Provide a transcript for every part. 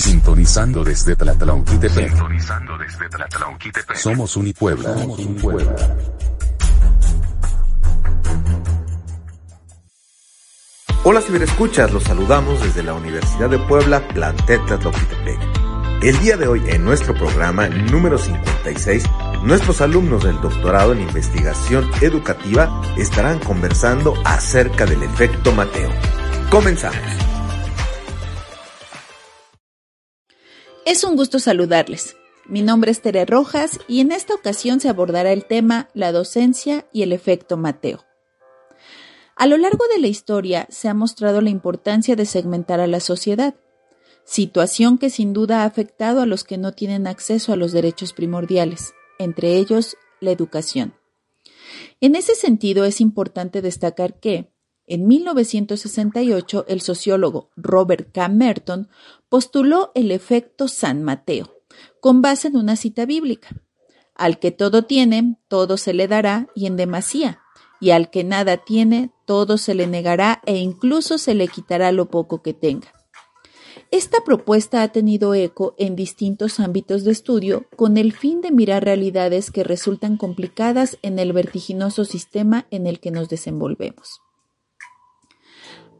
Sintonizando desde Tlatlauquitepec. Sintonizando desde Tlatlauquitepec. Somos Unipuebla. Somos Unipuebla. Hola ciberescuchas, los saludamos desde la Universidad de Puebla, plantel Tlatlauquitepec. El día de hoy, en nuestro programa número 56, nuestros alumnos del doctorado en investigación educativa estarán conversando acerca del efecto Mateo. Comenzamos. Es un gusto saludarles. Mi nombre es Tere Rojas y en esta ocasión se abordará el tema la docencia y el efecto Mateo. A lo largo de la historia se ha mostrado la importancia de segmentar a la sociedad, situación que sin duda ha afectado a los que no tienen acceso a los derechos primordiales, entre ellos la educación. En ese sentido es importante destacar que, en 1968, el sociólogo Robert K. Merton postuló el efecto San Mateo, con base en una cita bíblica. Al que todo tiene, todo se le dará y en demasía, y al que nada tiene, todo se le negará e incluso se le quitará lo poco que tenga. Esta propuesta ha tenido eco en distintos ámbitos de estudio con el fin de mirar realidades que resultan complicadas en el vertiginoso sistema en el que nos desenvolvemos.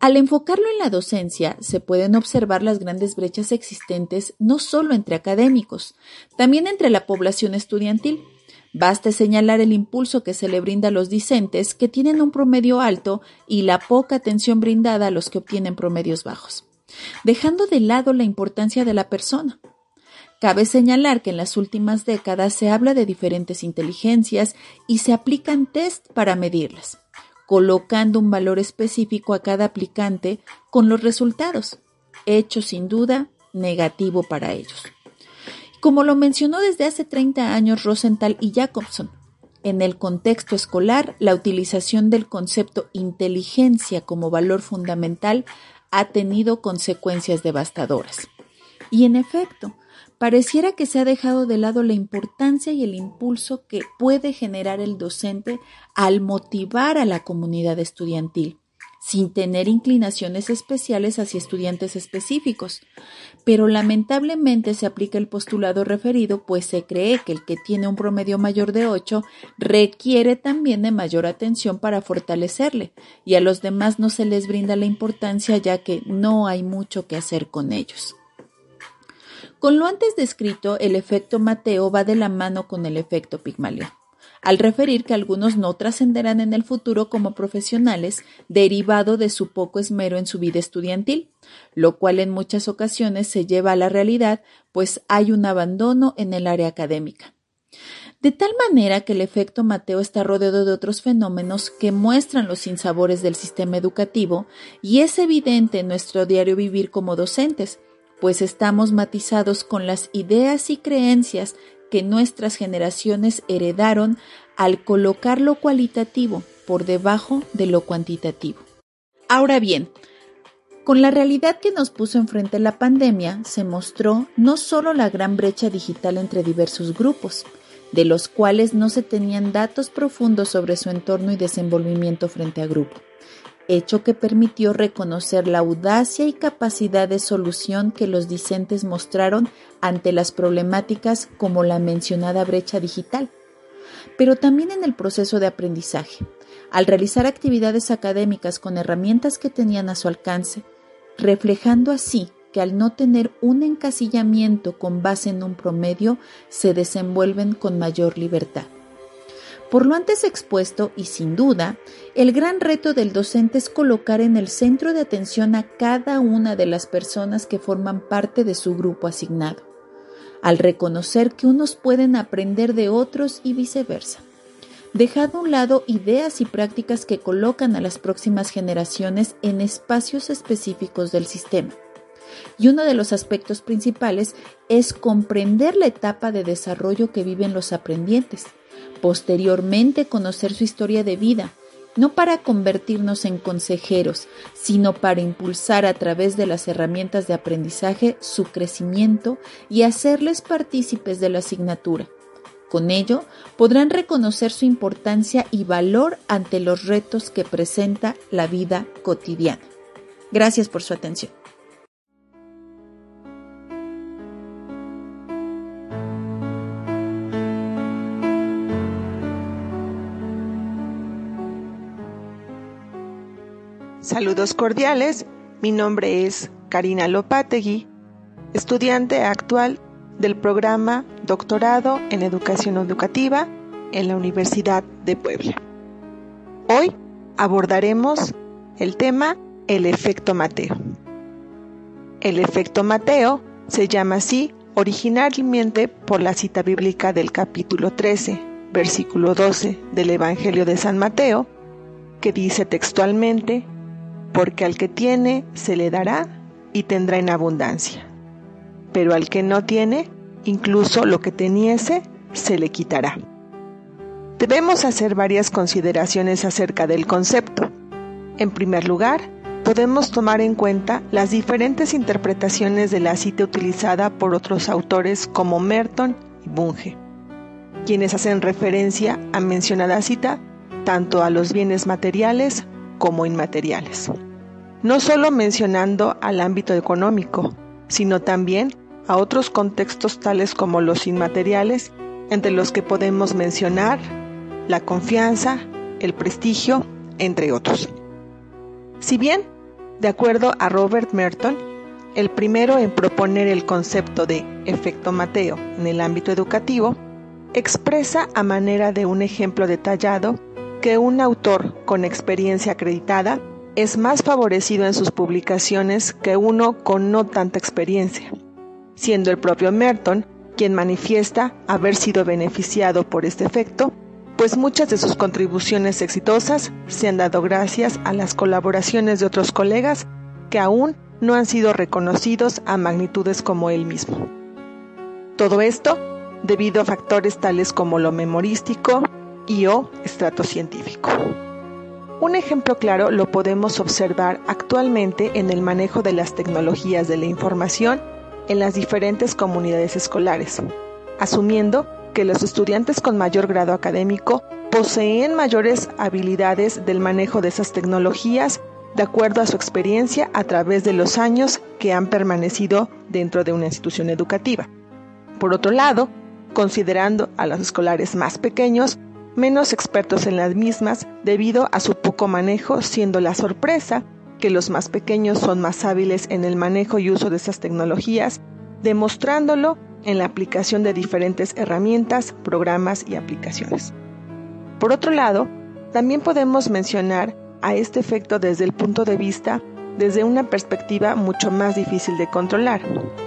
Al enfocarlo en la docencia, se pueden observar las grandes brechas existentes no solo entre académicos, también entre la población estudiantil. Baste señalar el impulso que se le brinda a los discentes que tienen un promedio alto y la poca atención brindada a los que obtienen promedios bajos, dejando de lado la importancia de la persona. Cabe señalar que en las últimas décadas se habla de diferentes inteligencias y se aplican test para medirlas colocando un valor específico a cada aplicante con los resultados, hecho sin duda negativo para ellos. Como lo mencionó desde hace 30 años Rosenthal y Jacobson, en el contexto escolar, la utilización del concepto inteligencia como valor fundamental ha tenido consecuencias devastadoras. Y en efecto, pareciera que se ha dejado de lado la importancia y el impulso que puede generar el docente al motivar a la comunidad estudiantil, sin tener inclinaciones especiales hacia estudiantes específicos. Pero lamentablemente se aplica el postulado referido, pues se cree que el que tiene un promedio mayor de 8 requiere también de mayor atención para fortalecerle, y a los demás no se les brinda la importancia ya que no hay mucho que hacer con ellos. Con lo antes descrito, el efecto Mateo va de la mano con el efecto Pigmalión, al referir que algunos no trascenderán en el futuro como profesionales derivado de su poco esmero en su vida estudiantil, lo cual en muchas ocasiones se lleva a la realidad, pues hay un abandono en el área académica. De tal manera que el efecto Mateo está rodeado de otros fenómenos que muestran los sinsabores del sistema educativo y es evidente en nuestro diario vivir como docentes, pues estamos matizados con las ideas y creencias que nuestras generaciones heredaron al colocar lo cualitativo por debajo de lo cuantitativo. Ahora bien, con la realidad que nos puso enfrente la pandemia, se mostró no solo la gran brecha digital entre diversos grupos, de los cuales no se tenían datos profundos sobre su entorno y desenvolvimiento frente a grupo, hecho que permitió reconocer la audacia y capacidad de solución que los discentes mostraron ante las problemáticas como la mencionada brecha digital, pero también en el proceso de aprendizaje, al realizar actividades académicas con herramientas que tenían a su alcance, reflejando así que al no tener un encasillamiento con base en un promedio, se desenvuelven con mayor libertad. Por lo antes expuesto, y sin duda, el gran reto del docente es colocar en el centro de atención a cada una de las personas que forman parte de su grupo asignado, al reconocer que unos pueden aprender de otros y viceversa. Dejado a un lado ideas y prácticas que colocan a las próximas generaciones en espacios específicos del sistema. Y uno de los aspectos principales es comprender la etapa de desarrollo que viven los aprendientes posteriormente conocer su historia de vida, no para convertirnos en consejeros, sino para impulsar a través de las herramientas de aprendizaje su crecimiento y hacerles partícipes de la asignatura. Con ello, podrán reconocer su importancia y valor ante los retos que presenta la vida cotidiana. Gracias por su atención. Saludos cordiales, mi nombre es Karina Lopategui, estudiante actual del programa Doctorado en Educación Educativa en la Universidad de Puebla. Hoy abordaremos el tema el efecto Mateo. El efecto Mateo se llama así originalmente por la cita bíblica del capítulo 13, versículo 12 del Evangelio de San Mateo, que dice textualmente, porque al que tiene se le dará y tendrá en abundancia, pero al que no tiene, incluso lo que teniese, se le quitará. Debemos hacer varias consideraciones acerca del concepto. En primer lugar, podemos tomar en cuenta las diferentes interpretaciones de la cita utilizada por otros autores como Merton y Bunge, quienes hacen referencia a mencionada cita tanto a los bienes materiales como inmateriales. No solo mencionando al ámbito económico, sino también a otros contextos tales como los inmateriales, entre los que podemos mencionar la confianza, el prestigio, entre otros. Si bien de acuerdo a Robert Merton, el primero en proponer el concepto de efecto Mateo en el ámbito educativo, expresa a manera de un ejemplo detallado que un autor con experiencia acreditada es más favorecido en sus publicaciones que uno con no tanta experiencia, siendo el propio Merton quien manifiesta haber sido beneficiado por este efecto, pues muchas de sus contribuciones exitosas se han dado gracias a las colaboraciones de otros colegas que aún no han sido reconocidos a magnitudes como él mismo. Todo esto debido a factores tales como lo memorístico y o estrato científico. Un ejemplo claro lo podemos observar actualmente en el manejo de las tecnologías de la información en las diferentes comunidades escolares, asumiendo que los estudiantes con mayor grado académico poseen mayores habilidades del manejo de esas tecnologías de acuerdo a su experiencia a través de los años que han permanecido dentro de una institución educativa. Por otro lado, considerando a los escolares más pequeños, menos expertos en las mismas debido a su poco manejo, siendo la sorpresa que los más pequeños son más hábiles en el manejo y uso de esas tecnologías, demostrándolo en la aplicación de diferentes herramientas, programas y aplicaciones. Por otro lado, también podemos mencionar a este efecto desde el punto de vista desde una perspectiva mucho más difícil de controlar,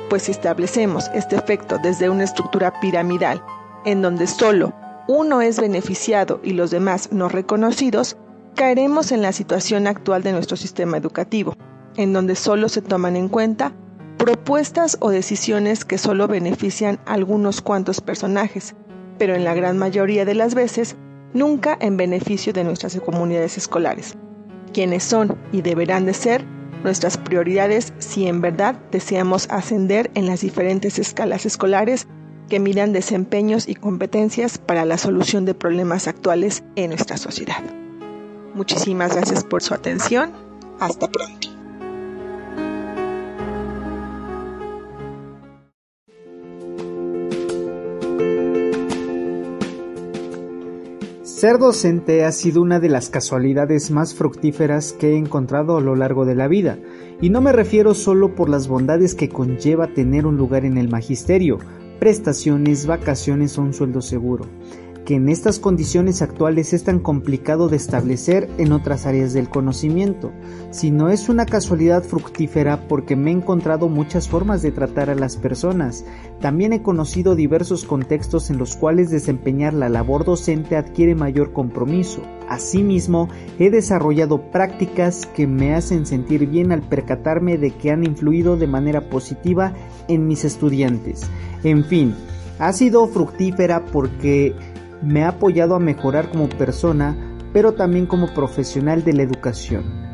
pues si establecemos este efecto desde una estructura piramidal, en donde solo uno es beneficiado y los demás no reconocidos, caeremos en la situación actual de nuestro sistema educativo, en donde solo se toman en cuenta propuestas o decisiones que solo benefician a algunos cuantos personajes, pero en la gran mayoría de las veces nunca en beneficio de nuestras comunidades escolares, quienes son y deberán de ser nuestras prioridades si en verdad deseamos ascender en las diferentes escalas escolares que miran desempeños y competencias para la solución de problemas actuales en nuestra sociedad. Muchísimas gracias por su atención. Hasta pronto. Ser docente ha sido una de las casualidades más fructíferas que he encontrado a lo largo de la vida, y no me refiero solo por las bondades que conlleva tener un lugar en el magisterio, prestaciones, vacaciones o un sueldo seguro que en estas condiciones actuales es tan complicado de establecer en otras áreas del conocimiento, sino es una casualidad fructífera porque me he encontrado muchas formas de tratar a las personas. También he conocido diversos contextos en los cuales desempeñar la labor docente adquiere mayor compromiso. Asimismo, he desarrollado prácticas que me hacen sentir bien al percatarme de que han influido de manera positiva en mis estudiantes. En fin, ha sido fructífera porque me ha apoyado a mejorar como persona, pero también como profesional de la educación.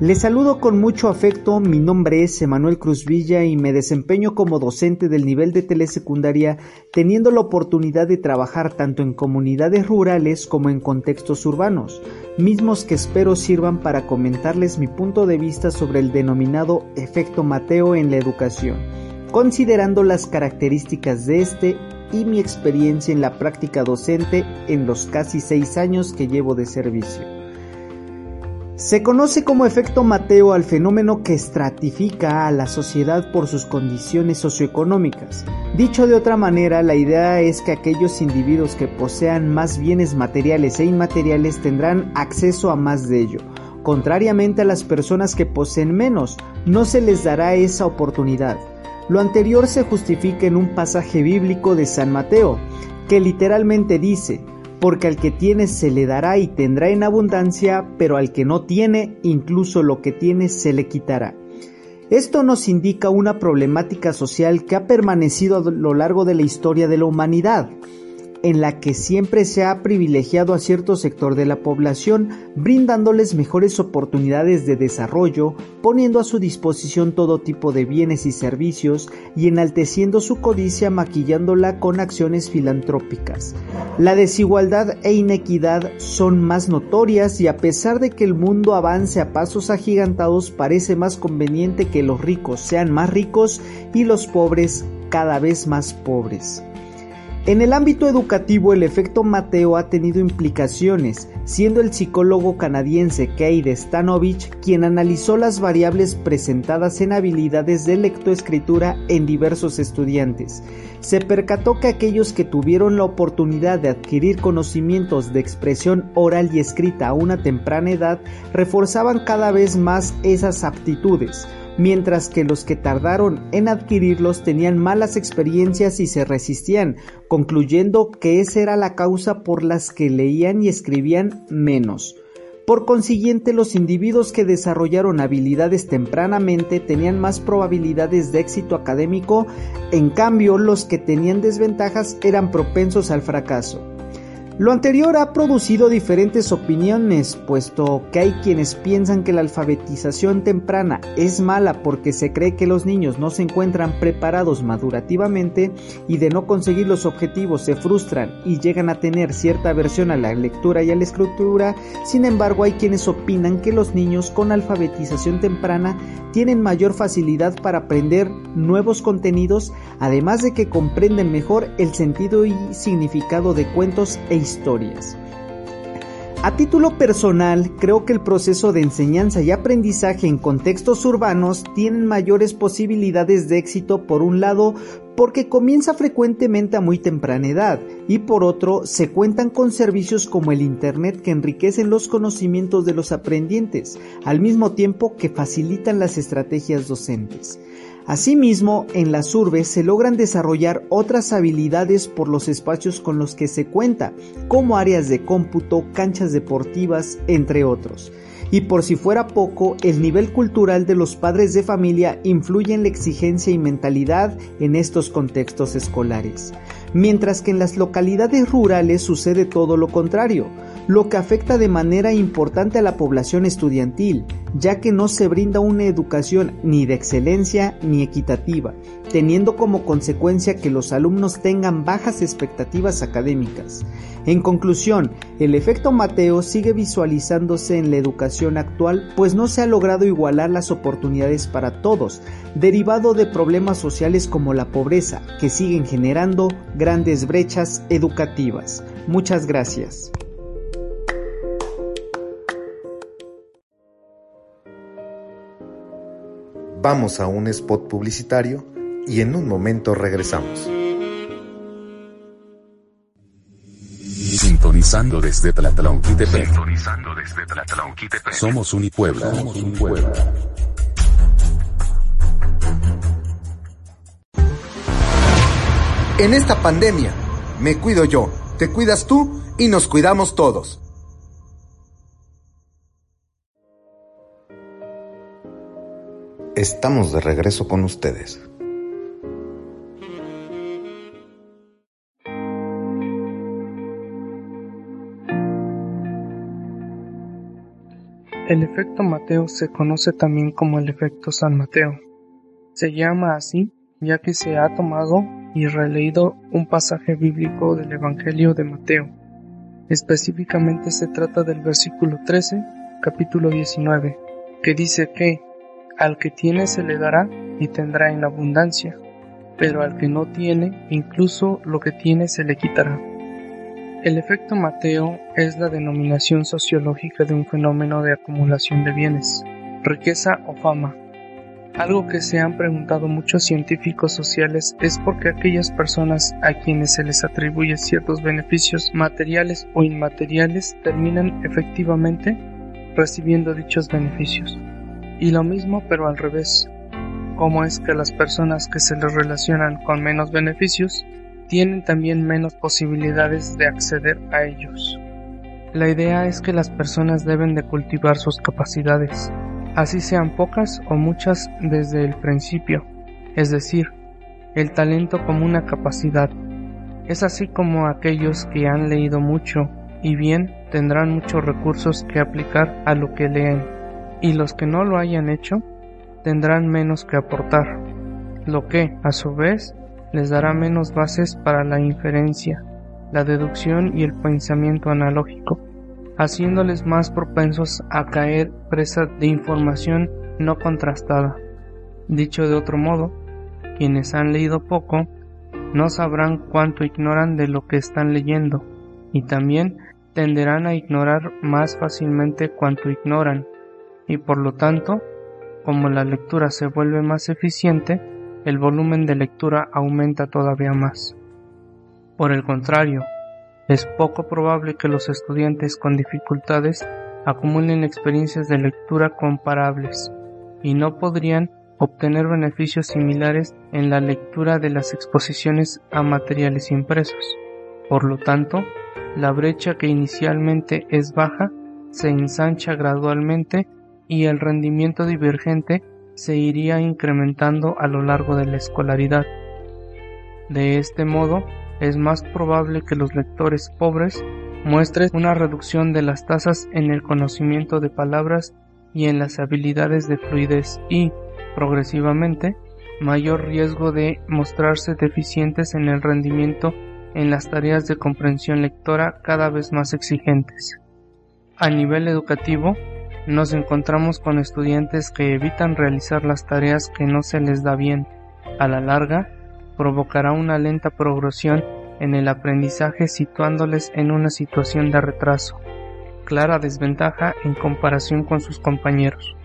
Les saludo con mucho afecto, mi nombre es Emanuel Cruz Villa y me desempeño como docente del nivel de telesecundaria, teniendo la oportunidad de trabajar tanto en comunidades rurales como en contextos urbanos, mismos que espero sirvan para comentarles mi punto de vista sobre el denominado efecto Mateo en la educación, considerando las características de este y mi experiencia en la práctica docente en los casi seis años que llevo de servicio. Se conoce como efecto Mateo al fenómeno que estratifica a la sociedad por sus condiciones socioeconómicas. Dicho de otra manera, la idea es que aquellos individuos que posean más bienes materiales e inmateriales tendrán acceso a más de ello. Contrariamente a las personas que poseen menos, no se les dará esa oportunidad. Lo anterior se justifica en un pasaje bíblico de San Mateo, que literalmente dice, porque al que tiene se le dará y tendrá en abundancia, pero al que no tiene, incluso lo que tiene se le quitará. Esto nos indica una problemática social que ha permanecido a lo largo de la historia de la humanidad, en la que siempre se ha privilegiado a cierto sector de la población, brindándoles mejores oportunidades de desarrollo, poniendo a su disposición todo tipo de bienes y servicios y enalteciendo su codicia maquillándola con acciones filantrópicas. La desigualdad e inequidad son más notorias y a pesar de que el mundo avance a pasos agigantados parece más conveniente que los ricos sean más ricos y los pobres cada vez más pobres. En el ámbito educativo el efecto Mateo ha tenido implicaciones, siendo el psicólogo canadiense Keide Stanovich quien analizó las variables presentadas en habilidades de lectoescritura en diversos estudiantes. Se percató que aquellos que tuvieron la oportunidad de adquirir conocimientos de expresión oral y escrita a una temprana edad reforzaban cada vez más esas aptitudes mientras que los que tardaron en adquirirlos tenían malas experiencias y se resistían, concluyendo que esa era la causa por las que leían y escribían menos. Por consiguiente, los individuos que desarrollaron habilidades tempranamente tenían más probabilidades de éxito académico, en cambio los que tenían desventajas eran propensos al fracaso. Lo anterior ha producido diferentes opiniones, puesto que hay quienes piensan que la alfabetización temprana es mala porque se cree que los niños no se encuentran preparados madurativamente y de no conseguir los objetivos se frustran y llegan a tener cierta aversión a la lectura y a la escritura, sin embargo hay quienes opinan que los niños con alfabetización temprana tienen mayor facilidad para aprender nuevos contenidos, además de que comprenden mejor el sentido y significado de cuentos e historias. A título personal, creo que el proceso de enseñanza y aprendizaje en contextos urbanos tienen mayores posibilidades de éxito por un lado porque comienza frecuentemente a muy temprana edad y por otro se cuentan con servicios como el Internet que enriquecen los conocimientos de los aprendientes, al mismo tiempo que facilitan las estrategias docentes. Asimismo, en las urbes se logran desarrollar otras habilidades por los espacios con los que se cuenta, como áreas de cómputo, canchas deportivas, entre otros. Y por si fuera poco, el nivel cultural de los padres de familia influye en la exigencia y mentalidad en estos contextos escolares. Mientras que en las localidades rurales sucede todo lo contrario, lo que afecta de manera importante a la población estudiantil, ya que no se brinda una educación ni de excelencia ni equitativa, teniendo como consecuencia que los alumnos tengan bajas expectativas académicas. En conclusión, el efecto Mateo sigue visualizándose en la educación actual, pues no se ha logrado igualar las oportunidades para todos, derivado de problemas sociales como la pobreza, que siguen generando grandes brechas educativas. Muchas gracias. Vamos a un spot publicitario y en un momento regresamos. Sintonizando desde Tlatlauquitepec. Sintonizando desde Tlatlauquitepec. Somos Unipuebla. Somos Unipuebla. En esta pandemia, me cuido yo, te cuidas tú y nos cuidamos todos. Estamos de regreso con ustedes. El efecto Mateo se conoce también como el efecto San Mateo. Se llama así ya que se ha tomado y releído un pasaje bíblico del Evangelio de Mateo. Específicamente se trata del versículo 13, capítulo 19, que dice que al que tiene se le dará y tendrá en abundancia, pero al que no tiene, incluso lo que tiene se le quitará. El efecto Mateo es la denominación sociológica de un fenómeno de acumulación de bienes, riqueza o fama. Algo que se han preguntado muchos científicos sociales es por qué aquellas personas a quienes se les atribuye ciertos beneficios materiales o inmateriales terminan efectivamente recibiendo dichos beneficios. Y lo mismo pero al revés. ¿Cómo es que las personas que se les relacionan con menos beneficios tienen también menos posibilidades de acceder a ellos. La idea es que las personas deben de cultivar sus capacidades, así sean pocas o muchas desde el principio, es decir, el talento como una capacidad. Es así como aquellos que han leído mucho y bien tendrán muchos recursos que aplicar a lo que leen, y los que no lo hayan hecho tendrán menos que aportar, lo que, a su vez, les dará menos bases para la inferencia, la deducción y el pensamiento analógico, haciéndoles más propensos a caer presa de información no contrastada. Dicho de otro modo, quienes han leído poco no sabrán cuánto ignoran de lo que están leyendo y también tenderán a ignorar más fácilmente cuanto ignoran y por lo tanto, como la lectura se vuelve más eficiente, el volumen de lectura aumenta todavía más. Por el contrario, es poco probable que los estudiantes con dificultades acumulen experiencias de lectura comparables y no podrían obtener beneficios similares en la lectura de las exposiciones a materiales impresos. Por lo tanto, la brecha que inicialmente es baja se ensancha gradualmente y el rendimiento divergente se iría incrementando a lo largo de la escolaridad. De este modo, es más probable que los lectores pobres muestren una reducción de las tasas en el conocimiento de palabras y en las habilidades de fluidez y, progresivamente, mayor riesgo de mostrarse deficientes en el rendimiento en las tareas de comprensión lectora cada vez más exigentes. A nivel educativo, nos encontramos con estudiantes que evitan realizar las tareas que no se les da bien. A la larga, provocará una lenta progresión en el aprendizaje situándoles en una situación de retraso, clara desventaja en comparación con sus compañeros.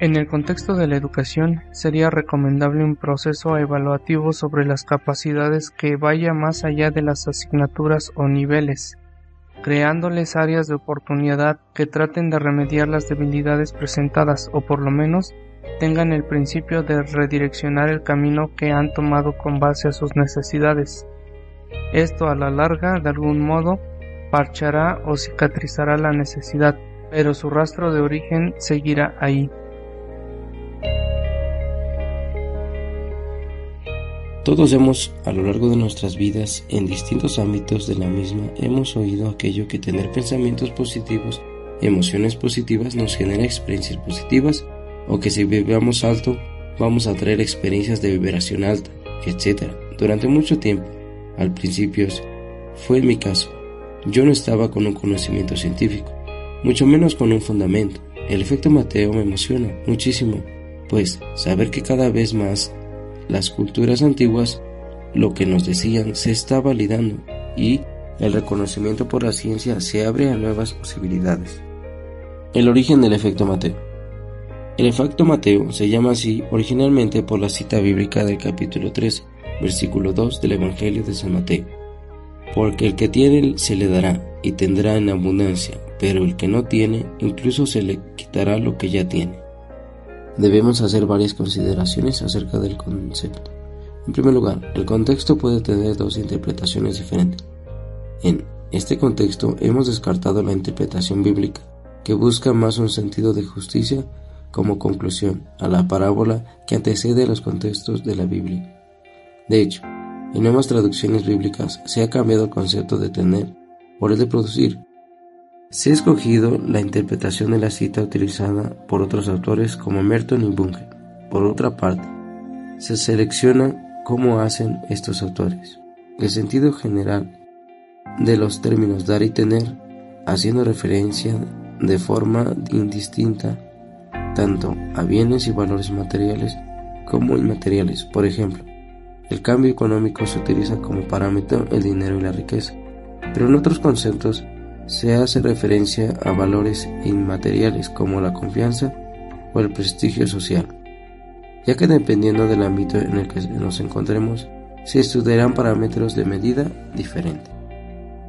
En el contexto de la educación, sería recomendable un proceso evaluativo sobre las capacidades que vaya más allá de las asignaturas o niveles, creándoles áreas de oportunidad que traten de remediar las debilidades presentadas o por lo menos tengan el principio de redireccionar el camino que han tomado con base a sus necesidades. Esto a la larga, de algún modo, parchará o cicatrizará la necesidad, pero su rastro de origen seguirá ahí. Todos hemos, a lo largo de nuestras vidas, en distintos ámbitos de la misma, hemos oído aquello que tener pensamientos positivos, emociones positivas nos genera experiencias positivas, o que si vibramos alto, vamos a traer experiencias de vibración alta, etc. Durante mucho tiempo, al principio, fue mi caso. Yo no estaba con un conocimiento científico, mucho menos con un fundamento. El efecto Mateo me emociona muchísimo, pues saber que cada vez más las culturas antiguas, lo que nos decían se está validando y el reconocimiento por la ciencia se abre a nuevas posibilidades. El origen del efecto Mateo. El efecto Mateo se llama así originalmente por la cita bíblica del capítulo 13, versículo 2 del Evangelio de San Mateo. Porque el que tiene se le dará y tendrá en abundancia, pero el que no tiene incluso se le quitará lo que ya tiene debemos hacer varias consideraciones acerca del concepto. En primer lugar, el contexto puede tener dos interpretaciones diferentes. En este contexto hemos descartado la interpretación bíblica, que busca más un sentido de justicia como conclusión a la parábola que antecede a los contextos de la Biblia. De hecho, en nuevas traducciones bíblicas se ha cambiado el concepto de tener por el de producir, se ha escogido la interpretación de la cita utilizada por otros autores como Merton y Bunge. Por otra parte, se selecciona cómo hacen estos autores. El sentido general de los términos dar y tener, haciendo referencia de forma indistinta tanto a bienes y valores materiales como inmateriales. Por ejemplo, el cambio económico se utiliza como parámetro el dinero y la riqueza pero en otros conceptos se hace referencia a valores inmateriales como la confianza o el prestigio social, ya que dependiendo del ámbito en el que nos encontremos, se estudiarán parámetros de medida diferentes.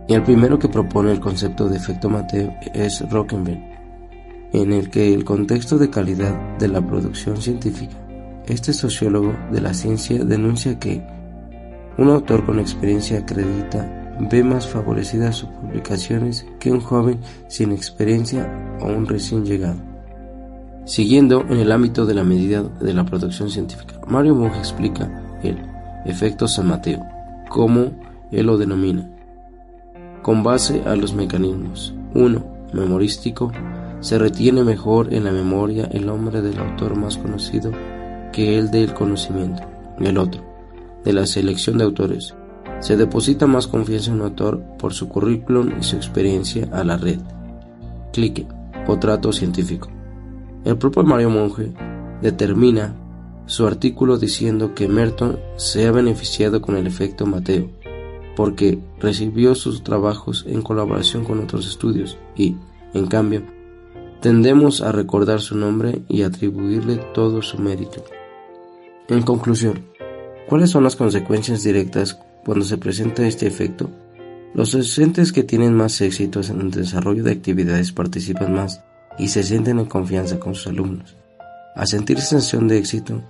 Y el primero que propone el concepto de efecto Mateo es Rockenberg, en el que el contexto de calidad de la producción científica, este sociólogo de la ciencia denuncia que un autor con experiencia acredita ve más favorecidas sus publicaciones que un joven sin experiencia o un recién llegado. Siguiendo en el ámbito de la medida de la producción científica, Mario Monge explica el efecto San Mateo, como él lo denomina, con base a los mecanismos. 1. Memorístico. Se retiene mejor en la memoria el nombre del autor más conocido que el del conocimiento. El otro, de la selección de autores. Se deposita más confianza en un autor por su currículum y su experiencia a la red. Clique o trato científico. El propio Mario Monge determina su artículo diciendo que Merton se ha beneficiado con el efecto Mateo, porque recibió sus trabajos en colaboración con otros estudios y, en cambio, tendemos a recordar su nombre y atribuirle todo su mérito. En conclusión, ¿cuáles son las consecuencias directas cuando se presenta este efecto? Los docentes que tienen más éxitos en el desarrollo de actividades participan más y se sienten en confianza con sus alumnos. A sentir sensación de éxito,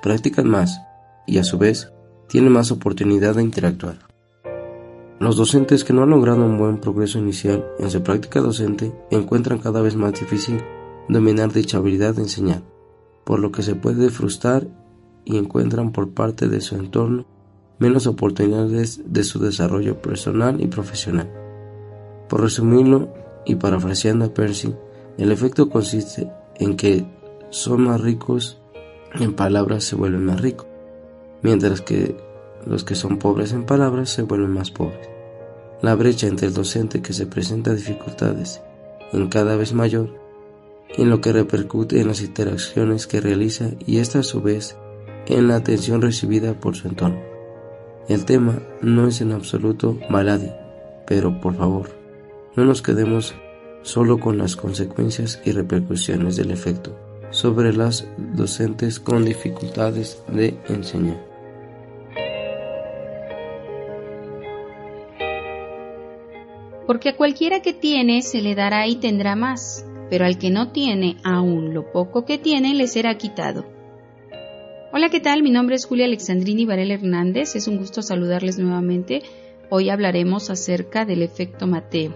practican más y a su vez tienen más oportunidad de interactuar. Los docentes que no han logrado un buen progreso inicial en su práctica docente encuentran cada vez más difícil dominar dicha habilidad de enseñar, por lo que se puede frustrar y encuentran por parte de su entorno menos oportunidades de su desarrollo personal y profesional. Por resumirlo y parafraseando a Percy, el efecto consiste en que son más ricos en palabras se vuelven más ricos, mientras que los que son pobres en palabras se vuelven más pobres. La brecha entre el docente que se presenta dificultades en cada vez mayor en lo que repercute en las interacciones que realiza y esta a su vez en la atención recibida por su entorno. El tema no es en absoluto baladí, pero por favor, no nos quedemos solo con las consecuencias y repercusiones del efecto sobre las docentes con dificultades de enseñar. Porque a cualquiera que tiene se le dará y tendrá más, pero al que no tiene, aún lo poco que tiene le será quitado. Hola, ¿qué tal? Mi nombre es Julia Alexandrini Varela Hernández. Es un gusto saludarles nuevamente. Hoy hablaremos acerca del efecto Mateo.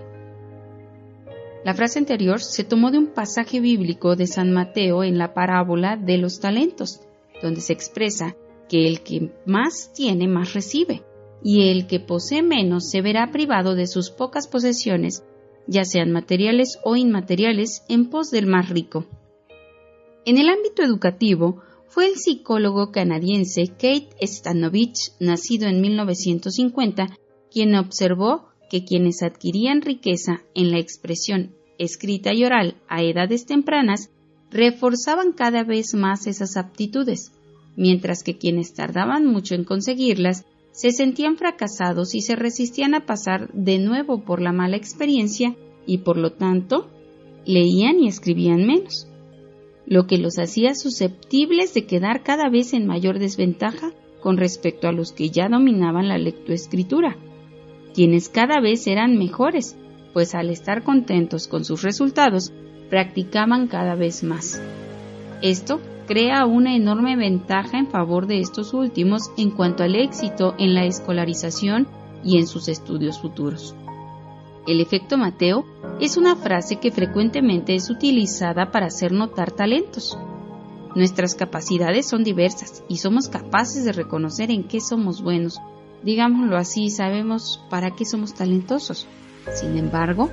La frase anterior se tomó de un pasaje bíblico de San Mateo en la parábola de los talentos, donde se expresa que el que más tiene más recibe, y el que posee menos se verá privado de sus pocas posesiones, ya sean materiales o inmateriales, en pos del más rico. En el ámbito educativo, fue el psicólogo canadiense Kate Stanovich, nacido en 1950, quien observó que quienes adquirían riqueza en la expresión escrita y oral a edades tempranas reforzaban cada vez más esas aptitudes, mientras que quienes tardaban mucho en conseguirlas se sentían fracasados y se resistían a pasar de nuevo por la mala experiencia y por lo tanto leían y escribían menos, lo que los hacía susceptibles de quedar cada vez en mayor desventaja con respecto a los que ya dominaban la lectoescritura quienes cada vez eran mejores, pues al estar contentos con sus resultados, practicaban cada vez más. Esto crea una enorme ventaja en favor de estos últimos en cuanto al éxito en la escolarización y en sus estudios futuros. El efecto Mateo es una frase que frecuentemente es utilizada para hacer notar talentos. Nuestras capacidades son diversas y somos capaces de reconocer en qué somos buenos, digámoslo así, sabemos para qué somos talentosos. Sin embargo,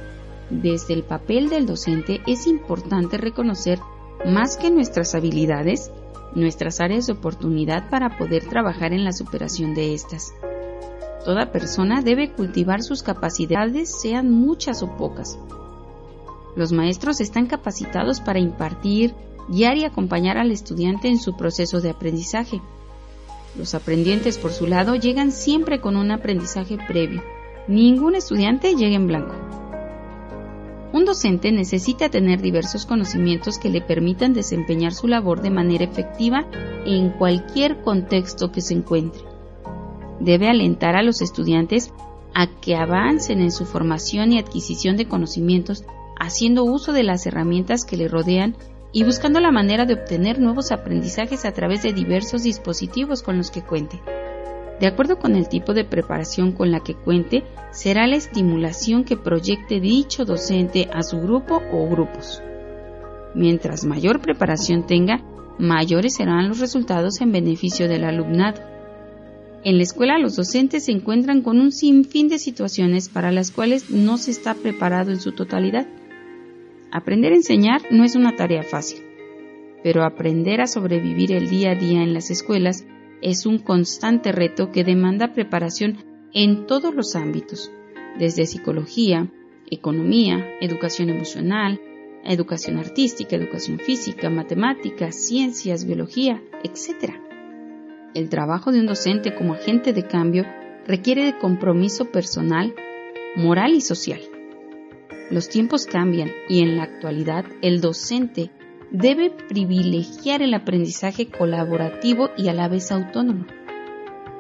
desde el papel del docente es importante reconocer más que nuestras habilidades, nuestras áreas de oportunidad para poder trabajar en la superación de estas. Toda persona debe cultivar sus capacidades, sean muchas o pocas. Los maestros están capacitados para impartir, guiar y acompañar al estudiante en su proceso de aprendizaje. Los aprendientes, por su lado, llegan siempre con un aprendizaje previo, Ningún estudiante llega en blanco. Un docente necesita tener diversos conocimientos que le permitan desempeñar su labor de manera efectiva en cualquier contexto que se encuentre. Debe alentar a los estudiantes a que avancen en su formación y adquisición de conocimientos haciendo uso de las herramientas que le rodean y buscando la manera de obtener nuevos aprendizajes a través de diversos dispositivos con los que cuente. De acuerdo con el tipo de preparación con la que cuente, será la estimulación que proyecte dicho docente a su grupo o grupos. Mientras mayor preparación tenga, mayores serán los resultados en beneficio del alumnado. En la escuela los docentes se encuentran con un sinfín de situaciones para las cuales no se está preparado en su totalidad. Aprender a enseñar no es una tarea fácil, pero aprender a sobrevivir el día a día en las escuelas es un constante reto que demanda preparación en todos los ámbitos, desde psicología, economía, educación emocional, educación artística, educación física, matemáticas, ciencias, biología, etc. El trabajo de un docente como agente de cambio requiere de compromiso personal, moral y social. Los tiempos cambian y en la actualidad el docente debe privilegiar el aprendizaje colaborativo y a la vez autónomo.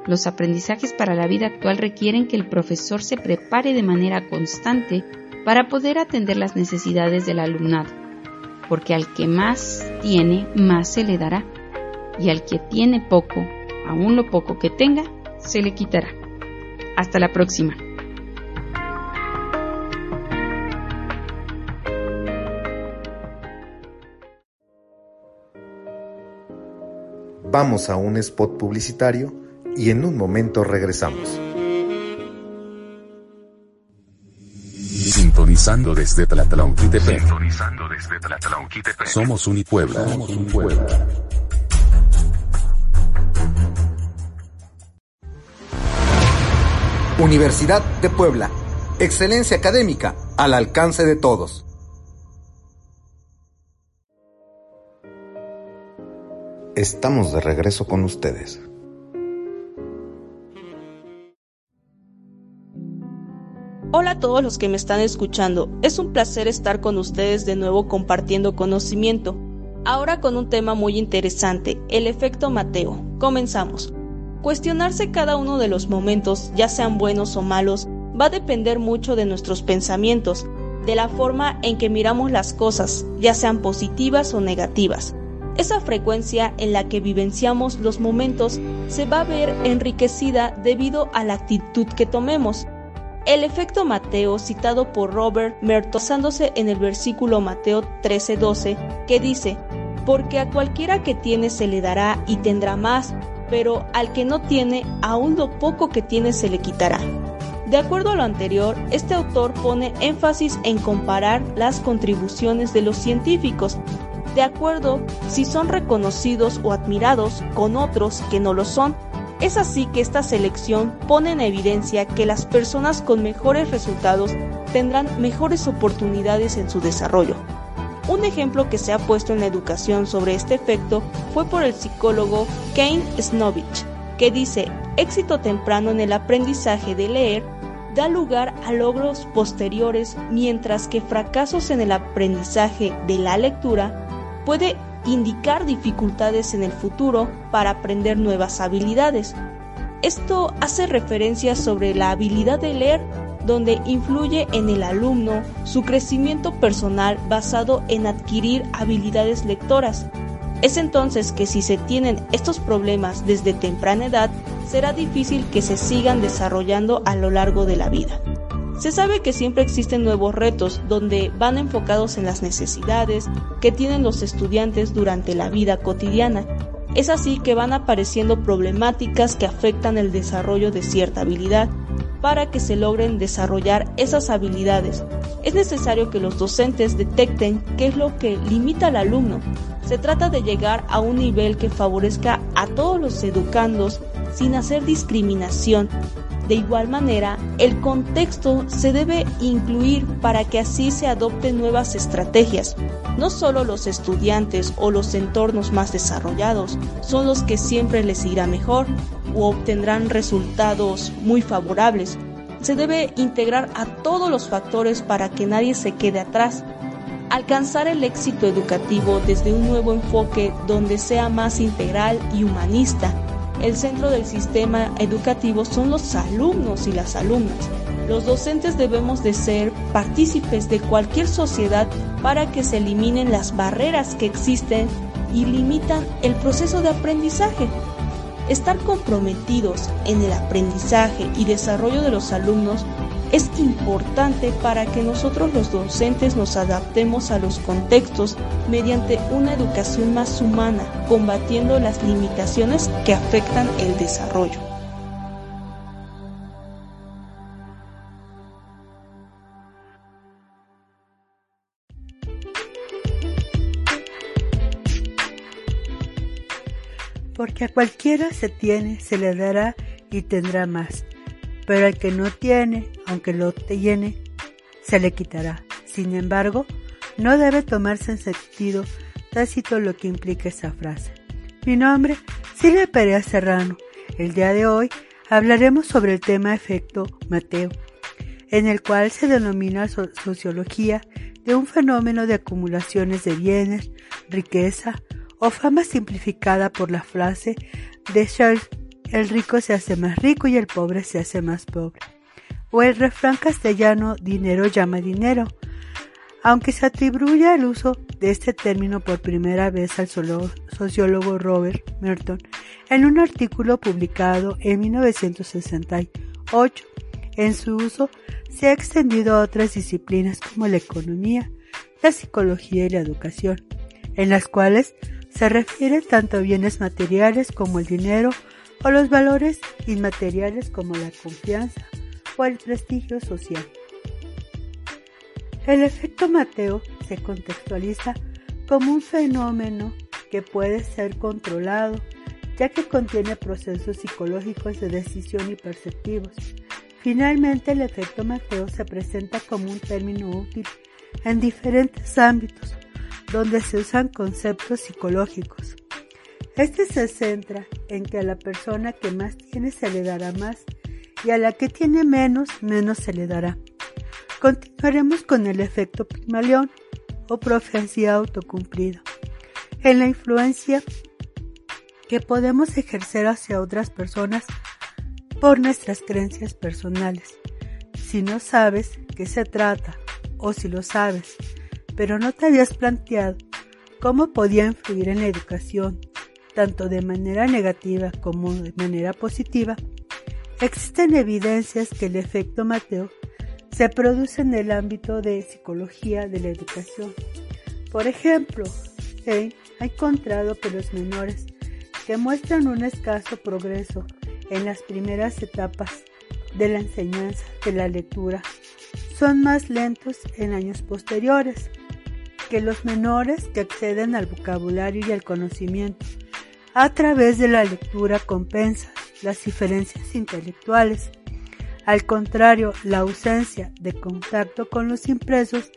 Los aprendizajes para la vida actual requieren que el profesor se prepare de manera constante para poder atender las necesidades del alumnado, porque al que más tiene, más se le dará, y al que tiene poco, aún lo poco que tenga, se le quitará. Hasta la próxima. Vamos a un spot publicitario y en un momento regresamos. Sintonizando desde Tlatlauquitepec. Sintonizando desde Tlatlauquitepec. Somos Unipuebla. Somos Unipuebla. Universidad de Puebla. Excelencia académica al alcance de todos. Estamos de regreso con ustedes. Hola a todos los que me están escuchando. Es un placer estar con ustedes de nuevo compartiendo conocimiento. Ahora con un tema muy interesante, el efecto Mateo. Comenzamos. Cuestionarse cada uno de los momentos, ya sean buenos o malos, va a depender mucho de nuestros pensamientos, de la forma en que miramos las cosas, ya sean positivas o negativas. Esa frecuencia en la que vivenciamos los momentos se va a ver enriquecida debido a la actitud que tomemos. El efecto Mateo citado por Robert Mertosándose en el versículo Mateo 13:12 que dice, porque a cualquiera que tiene se le dará y tendrá más, pero al que no tiene, aún lo poco que tiene se le quitará. De acuerdo a lo anterior, este autor pone énfasis en comparar las contribuciones de los científicos de acuerdo si son reconocidos o admirados con otros que no lo son. Es así que esta selección pone en evidencia que las personas con mejores resultados tendrán mejores oportunidades en su desarrollo. Un ejemplo que se ha puesto en la educación sobre este efecto fue por el psicólogo Kane Snovich, que dice, éxito temprano en el aprendizaje de leer da lugar a logros posteriores, mientras que fracasos en el aprendizaje de la lectura puede indicar dificultades en el futuro para aprender nuevas habilidades. Esto hace referencia sobre la habilidad de leer, donde influye en el alumno su crecimiento personal basado en adquirir habilidades lectoras. Es entonces que si se tienen estos problemas desde temprana edad, será difícil que se sigan desarrollando a lo largo de la vida. Se sabe que siempre existen nuevos retos donde van enfocados en las necesidades que tienen los estudiantes durante la vida cotidiana. Es así que van apareciendo problemáticas que afectan el desarrollo de cierta habilidad. Para que se logren desarrollar esas habilidades, es necesario que los docentes detecten qué es lo que limita al alumno. Se trata de llegar a un nivel que favorezca a todos los educandos sin hacer discriminación de igual manera, el contexto se debe incluir para que así se adopten nuevas estrategias. No solo los estudiantes o los entornos más desarrollados son los que siempre les irá mejor o obtendrán resultados muy favorables, Se debe integrar a todos los factores para que nadie se quede atrás. Alcanzar el éxito educativo desde un nuevo enfoque donde sea más integral y humanista. El centro del sistema educativo son los alumnos y las alumnas. Los docentes debemos de ser partícipes de cualquier sociedad para que se eliminen las barreras que existen y limitan el proceso de aprendizaje. Estar comprometidos en el aprendizaje y desarrollo de los alumnos es importante para que nosotros los docentes nos adaptemos a los contextos mediante una educación más humana, combatiendo las limitaciones que afectan el desarrollo. porque a cualquiera se tiene, se le dará y tendrá más, pero al que no tiene, aunque lo llene, se le quitará. Sin embargo, no debe tomarse en sentido tácito lo que implica esa frase. Mi nombre, Silvia Perea Serrano. El día de hoy hablaremos sobre el tema efecto Mateo, en el cual se denomina sociología de un fenómeno de acumulaciones de bienes, riqueza, o fama simplificada por la frase de Charles, el rico se hace más rico y el pobre se hace más pobre. O el refrán castellano dinero llama dinero, aunque se atribuye el uso de este término por primera vez al sociólogo Robert Merton en un artículo publicado en 1968. En su uso se ha extendido a otras disciplinas como la economía, la psicología y la educación, en las cuales se refiere tanto a bienes materiales como el dinero o los valores inmateriales como la confianza o el prestigio social. El efecto Mateo se contextualiza como un fenómeno que puede ser controlado, ya que contiene procesos psicológicos de decisión y perceptivos. Finalmente, el efecto Mateo se presenta como un término útil en diferentes ámbitos, donde se usan conceptos psicológicos. Este se centra en que a la persona que más tiene se le dará más y a la que tiene menos, menos se le dará. Continuaremos con el efecto Pigmalión o profecía autocumplida. En la influencia que podemos ejercer hacia otras personas por nuestras creencias personales. Si no sabes qué se trata o si lo sabes pero no te habías planteado cómo podía influir en la educación, tanto de manera negativa como de manera positiva, existen evidencias que el efecto Mateo se produce en el ámbito de psicología de la educación. Por ejemplo, Stein ha encontrado que los menores que muestran un escaso progreso en las primeras etapas de la enseñanza de la lectura son más lentos en años posteriores que los menores que acceden al vocabulario y al conocimiento a través de la lectura compensa las diferencias intelectuales. Al contrario, la ausencia de contacto con los impresos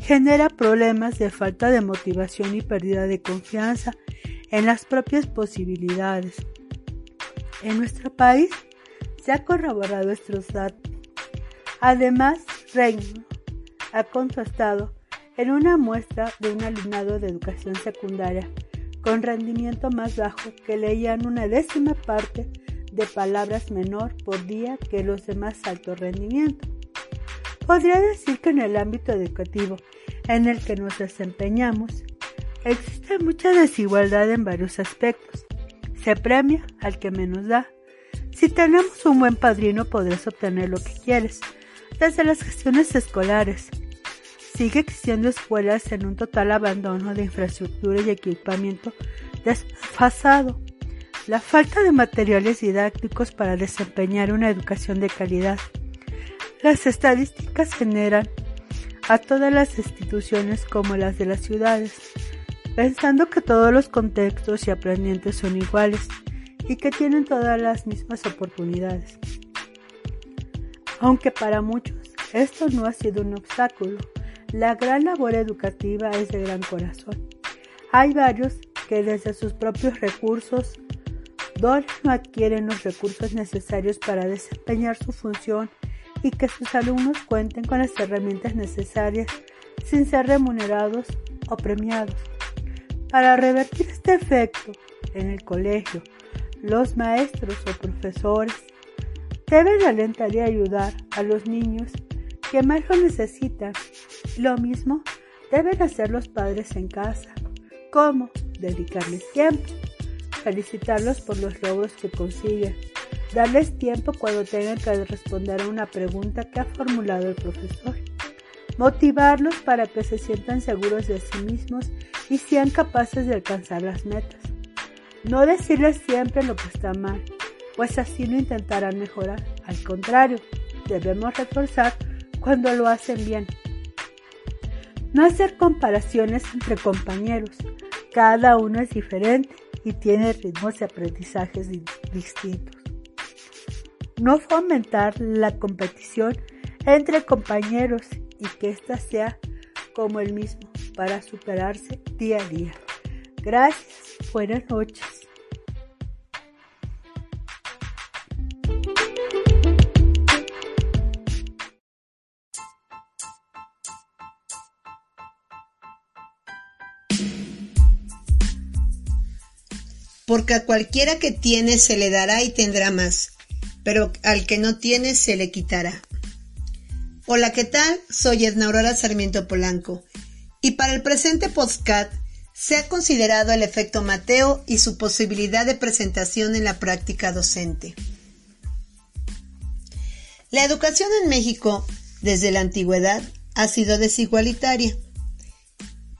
genera problemas de falta de motivación y pérdida de confianza en las propias posibilidades. En nuestro país se ha corroborado estos datos. Además, Reino ha contrastado en una muestra de un alumnado de educación secundaria con rendimiento más bajo que leían una décima parte de palabras menor por día que los de más alto rendimiento. Podría decir que en el ámbito educativo en el que nos desempeñamos existe mucha desigualdad en varios aspectos. Se premia al que menos da. Si tenemos un buen padrino podrás obtener lo que quieres, desde las gestiones escolares, sigue existiendo escuelas en un total abandono de infraestructura y equipamiento desfasado. La falta de materiales didácticos para desempeñar una educación de calidad. Las estadísticas generan a todas las instituciones como las de las ciudades, pensando que todos los contextos y aprendientes son iguales y que tienen todas las mismas oportunidades. Aunque para muchos esto no ha sido un obstáculo, la gran labor educativa es de gran corazón. Hay varios que desde sus propios recursos donan o adquieren los recursos necesarios para desempeñar su función y que sus alumnos cuenten con las herramientas necesarias sin ser remunerados o premiados. Para revertir este efecto en el colegio, los maestros o profesores deben alentar y ayudar a los niños que más lo necesitan. Lo mismo deben hacer los padres en casa, como dedicarles tiempo, felicitarlos por los logros que consiguen, darles tiempo cuando tengan que responder a una pregunta que ha formulado el profesor, motivarlos para que se sientan seguros de sí mismos y sean capaces de alcanzar las metas. No decirles siempre lo que está mal, pues así no intentarán mejorar. Al contrario, debemos reforzar cuando lo hacen bien. No hacer comparaciones entre compañeros. Cada uno es diferente y tiene ritmos de aprendizajes distintos. No fomentar la competición entre compañeros y que ésta sea como el mismo para superarse día a día. Gracias. Buenas noches. Porque a cualquiera que tiene se le dará y tendrá más, pero al que no tiene se le quitará. Hola, ¿qué tal? Soy Edna Aurora Sarmiento Polanco, y para el presente podcast se ha considerado el efecto Mateo y su posibilidad de presentación en la práctica docente. La educación en México, desde la antigüedad, ha sido desigualitaria.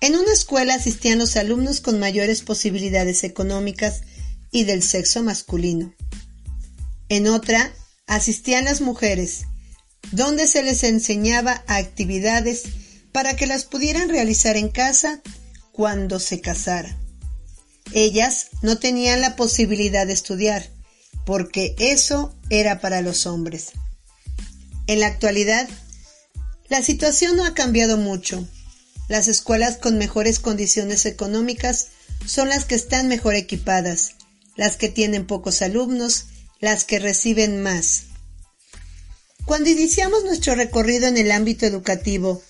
En una escuela asistían los alumnos con mayores posibilidades económicas y del sexo masculino. En otra asistían las mujeres, donde se les enseñaba actividades para que las pudieran realizar en casa cuando se casara. Ellas no tenían la posibilidad de estudiar, porque eso era para los hombres. En la actualidad, la situación no ha cambiado mucho las escuelas con mejores condiciones económicas son las que están mejor equipadas, las que tienen pocos alumnos, las que reciben más. Cuando iniciamos nuestro recorrido en el ámbito educativo,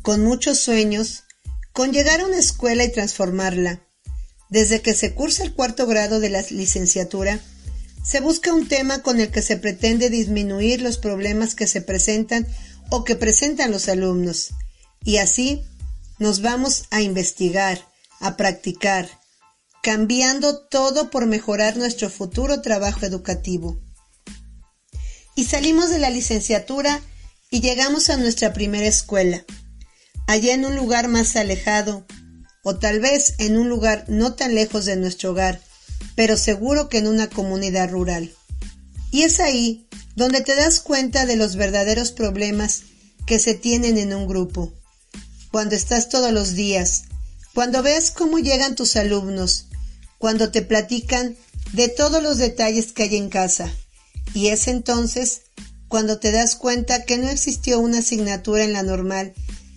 con muchos sueños, con llegar a una escuela y transformarla, desde que se cursa el cuarto grado de la licenciatura, se busca un tema con el que se pretende disminuir los problemas que se presentan o que presentan los alumnos, y así nos vamos a investigar, a practicar, cambiando todo por mejorar nuestro futuro trabajo educativo. Y salimos de la licenciatura y llegamos a nuestra primera escuela, allá en un lugar más alejado, o tal vez en un lugar no tan lejos de nuestro hogar, pero seguro que en una comunidad rural. Y es ahí donde te das cuenta de los verdaderos problemas que se tienen en un grupo cuando estás todos los días, cuando ves cómo llegan tus alumnos, cuando te platican de todos los detalles que hay en casa. Y es entonces cuando te das cuenta que no existió una asignatura en la normal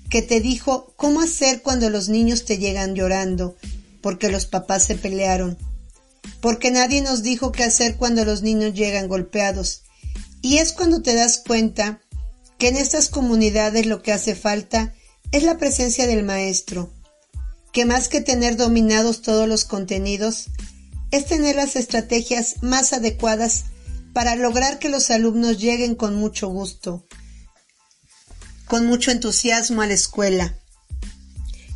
que te dijo cómo hacer cuando los niños te llegan llorando, porque los papás se pelearon, porque nadie nos dijo qué hacer cuando los niños llegan golpeados. Y es cuando te das cuenta que en estas comunidades lo que hace falta es la presencia del maestro, que más que tener dominados todos los contenidos, es tener las estrategias más adecuadas para lograr que los alumnos lleguen con mucho gusto, con mucho entusiasmo a la escuela.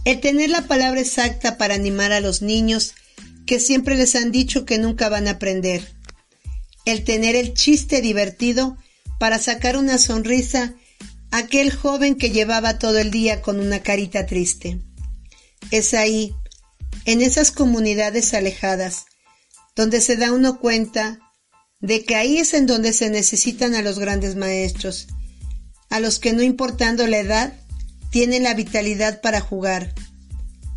El tener la palabra exacta para animar a los niños que siempre les han dicho que nunca van a aprender. El tener el chiste divertido para sacar una sonrisa aquel joven que llevaba todo el día con una carita triste. Es ahí, en esas comunidades alejadas, donde se da uno cuenta de que ahí es en donde se necesitan a los grandes maestros, a los que no importando la edad, tienen la vitalidad para jugar.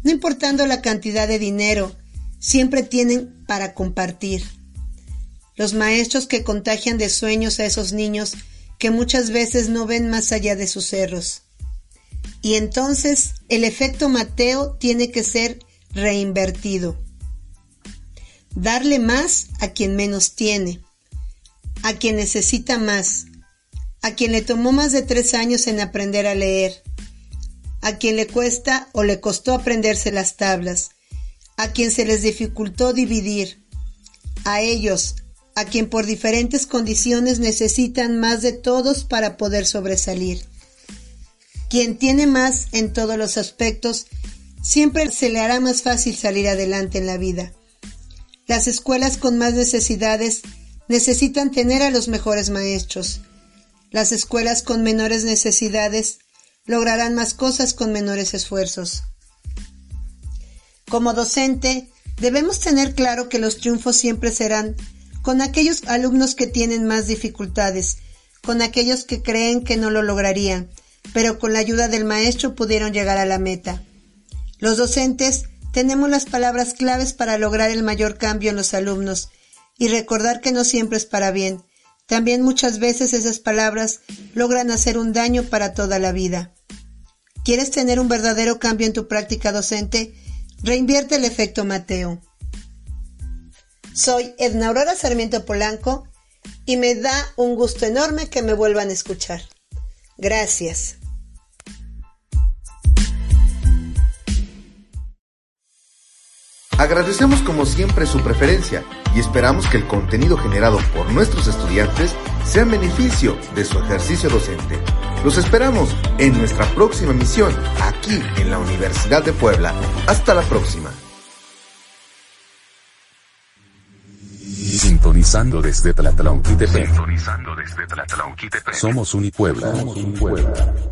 No importando la cantidad de dinero, siempre tienen para compartir. Los maestros que contagian de sueños a esos niños que muchas veces no ven más allá de sus cerros. Y entonces el efecto Mateo tiene que ser reinvertido. Darle más a quien menos tiene, a quien necesita más, a quien le tomó más de tres años en aprender a leer, a quien le cuesta o le costó aprenderse las tablas, a quien se les dificultó dividir, a ellos, a quien por diferentes condiciones necesitan más de todos para poder sobresalir. Quien tiene más en todos los aspectos, siempre se le hará más fácil salir adelante en la vida. Las escuelas con más necesidades necesitan tener a los mejores maestros. Las escuelas con menores necesidades lograrán más cosas con menores esfuerzos. Como docente, debemos tener claro que los triunfos siempre serán con aquellos alumnos que tienen más dificultades, con aquellos que creen que no lo lograrían, pero con la ayuda del maestro pudieron llegar a la meta. Los docentes tenemos las palabras claves para lograr el mayor cambio en los alumnos y recordar que no siempre es para bien. También muchas veces esas palabras logran hacer un daño para toda la vida. ¿Quieres tener un verdadero cambio en tu práctica docente? Reinvierte el efecto Mateo. Soy Edna Aurora Sarmiento Polanco y me da un gusto enorme que me vuelvan a escuchar. Gracias. Agradecemos como siempre su preferencia y esperamos que el contenido generado por nuestros estudiantes sea en beneficio de su ejercicio docente. Los esperamos en nuestra próxima misión aquí en la Universidad de Puebla. Hasta la próxima. Sintonizando desde Tlatlauquitepec. Sintonizando desde Tlatlauquitepec. Somos Unipuebla. Somos Unipuebla.